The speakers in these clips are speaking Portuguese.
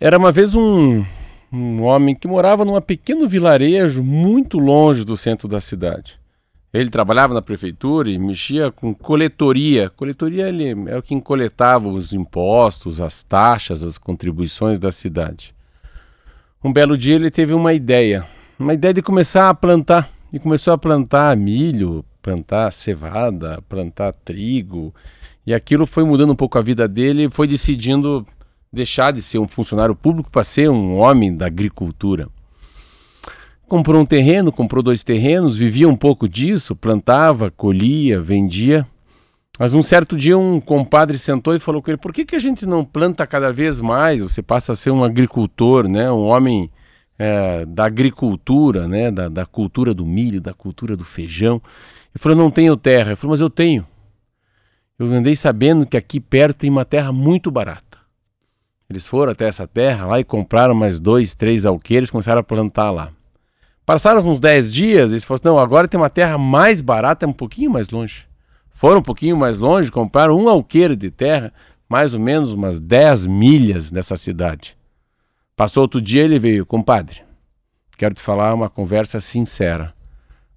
Era uma vez um, um homem que morava num pequeno vilarejo muito longe do centro da cidade. Ele trabalhava na prefeitura e mexia com coletoria. Coletoria ele era quem coletava os impostos, as taxas, as contribuições da cidade. Um belo dia ele teve uma ideia, uma ideia de começar a plantar. E começou a plantar milho, plantar cevada, plantar trigo. E aquilo foi mudando um pouco a vida dele e foi decidindo deixar de ser um funcionário público para ser um homem da agricultura. Comprou um terreno, comprou dois terrenos, vivia um pouco disso, plantava, colhia, vendia. Mas um certo dia um compadre sentou e falou com ele: por que, que a gente não planta cada vez mais? Você passa a ser um agricultor, né? um homem é, da agricultura, né? Da, da, cultura do milho, da cultura do feijão. Ele falou: não tenho terra. Ele falou: mas eu tenho. Eu andei sabendo que aqui perto tem uma terra muito barata. Eles foram até essa terra lá e compraram mais dois, três alqueires e começaram a plantar lá. Passaram uns 10 dias, eles falaram: não, agora tem uma terra mais barata, um pouquinho mais longe. Foram um pouquinho mais longe, compraram um alqueire de terra, mais ou menos umas 10 milhas dessa cidade. Passou outro dia, ele veio, compadre. Quero te falar uma conversa sincera,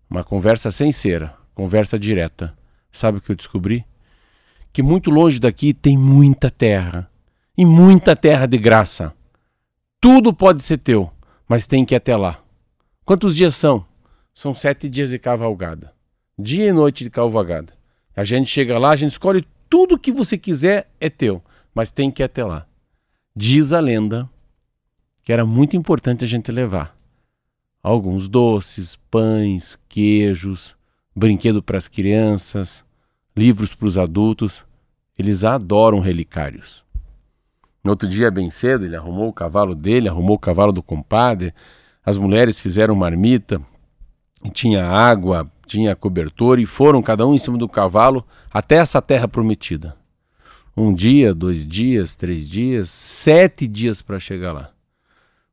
uma conversa sem cera, conversa direta. Sabe o que eu descobri? Que muito longe daqui tem muita terra e muita terra de graça. Tudo pode ser teu, mas tem que ir até lá. Quantos dias são? São sete dias de cavalgada. Dia e noite de cavalgada. A gente chega lá, a gente escolhe tudo que você quiser, é teu, mas tem que ir até lá. Diz a lenda que era muito importante a gente levar alguns doces, pães, queijos, brinquedo para as crianças, livros para os adultos. Eles adoram relicários. No outro dia, bem cedo, ele arrumou o cavalo dele, arrumou o cavalo do compadre. As mulheres fizeram marmita, tinha água, tinha cobertor e foram cada um em cima do cavalo até essa terra prometida. Um dia, dois dias, três dias, sete dias para chegar lá.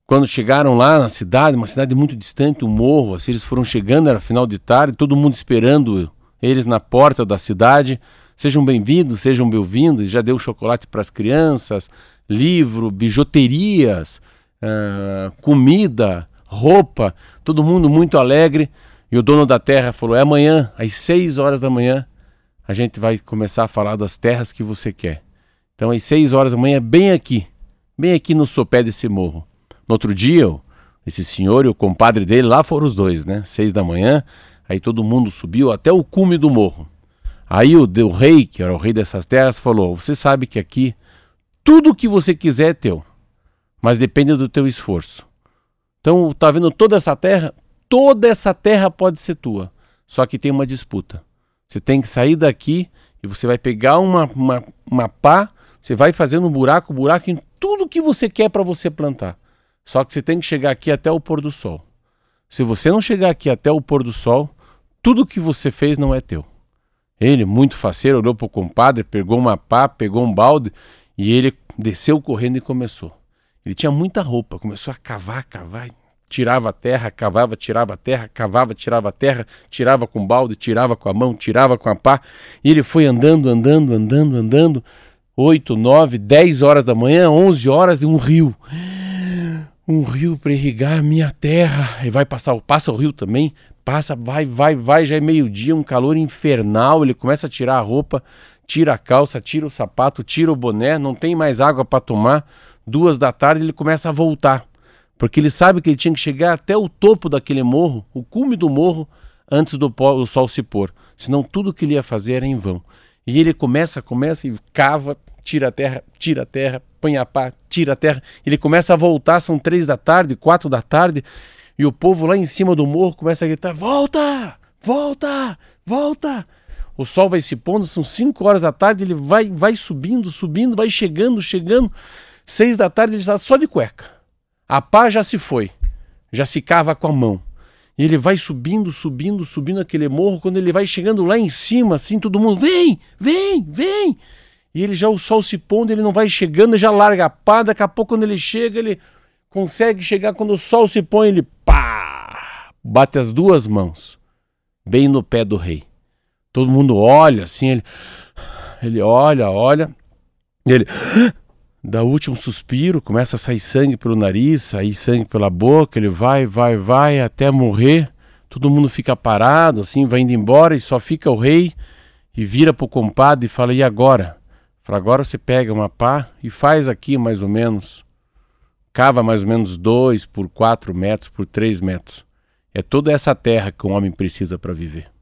Quando chegaram lá na cidade, uma cidade muito distante, um morro, assim, eles foram chegando, era final de tarde, todo mundo esperando eles na porta da cidade. Sejam bem-vindos, sejam bem-vindos. Já deu chocolate para as crianças, livro, bijuterias, uh, comida, roupa, todo mundo muito alegre. E o dono da terra falou: é amanhã, às 6 horas da manhã, a gente vai começar a falar das terras que você quer. Então, às 6 horas da manhã, bem aqui, bem aqui no sopé desse morro. No outro dia, esse senhor e o compadre dele, lá foram os dois, né? Seis da manhã, aí todo mundo subiu até o cume do morro. Aí o, o rei, que era o rei dessas terras, falou: Você sabe que aqui tudo que você quiser é teu, mas depende do teu esforço. Então, tá vendo toda essa terra? Toda essa terra pode ser tua, só que tem uma disputa. Você tem que sair daqui e você vai pegar uma, uma, uma pá, você vai fazendo um buraco, buraco em tudo que você quer para você plantar. Só que você tem que chegar aqui até o pôr do sol. Se você não chegar aqui até o pôr do sol, tudo que você fez não é teu. Ele, muito faceiro, olhou para o compadre, pegou uma pá, pegou um balde e ele desceu correndo e começou. Ele tinha muita roupa, começou a cavar, cavar, tirava a terra, cavava, tirava a terra, cavava, tirava a terra, tirava com balde, tirava com a mão, tirava com a pá. E ele foi andando, andando, andando, andando. Oito, nove, dez horas da manhã, onze horas de um rio. Um rio para irrigar a minha terra. E vai passar, passa o rio também, passa, vai, vai, vai, já é meio-dia, um calor infernal. Ele começa a tirar a roupa, tira a calça, tira o sapato, tira o boné, não tem mais água para tomar. Duas da tarde ele começa a voltar, porque ele sabe que ele tinha que chegar até o topo daquele morro, o cume do morro, antes do, do sol se pôr. Senão tudo que ele ia fazer era em vão. E ele começa, começa e cava, tira a terra, tira a terra, põe a pá, tira a terra. Ele começa a voltar, são três da tarde, quatro da tarde, e o povo lá em cima do morro começa a gritar: Volta! Volta! Volta! O sol vai se pondo, são 5 horas da tarde, ele vai, vai subindo, subindo, vai chegando, chegando. Seis da tarde ele está só de cueca. A pá já se foi, já se cava com a mão. E ele vai subindo, subindo, subindo aquele morro. Quando ele vai chegando lá em cima, assim, todo mundo, vem, vem, vem. E ele já, o sol se pondo, ele não vai chegando, já larga a pá. Daqui a pouco, quando ele chega, ele consegue chegar. Quando o sol se põe, ele pá, bate as duas mãos, bem no pé do rei. Todo mundo olha assim, ele, ele olha, olha, e ele dá o último suspiro, começa a sair sangue pelo nariz, sair sangue pela boca, ele vai, vai, vai até morrer. Todo mundo fica parado, assim, vai indo embora e só fica o rei e vira para o compadre e fala: E agora? Fala, agora você pega uma pá e faz aqui mais ou menos, cava mais ou menos dois por quatro metros por três metros. É toda essa terra que o homem precisa para viver.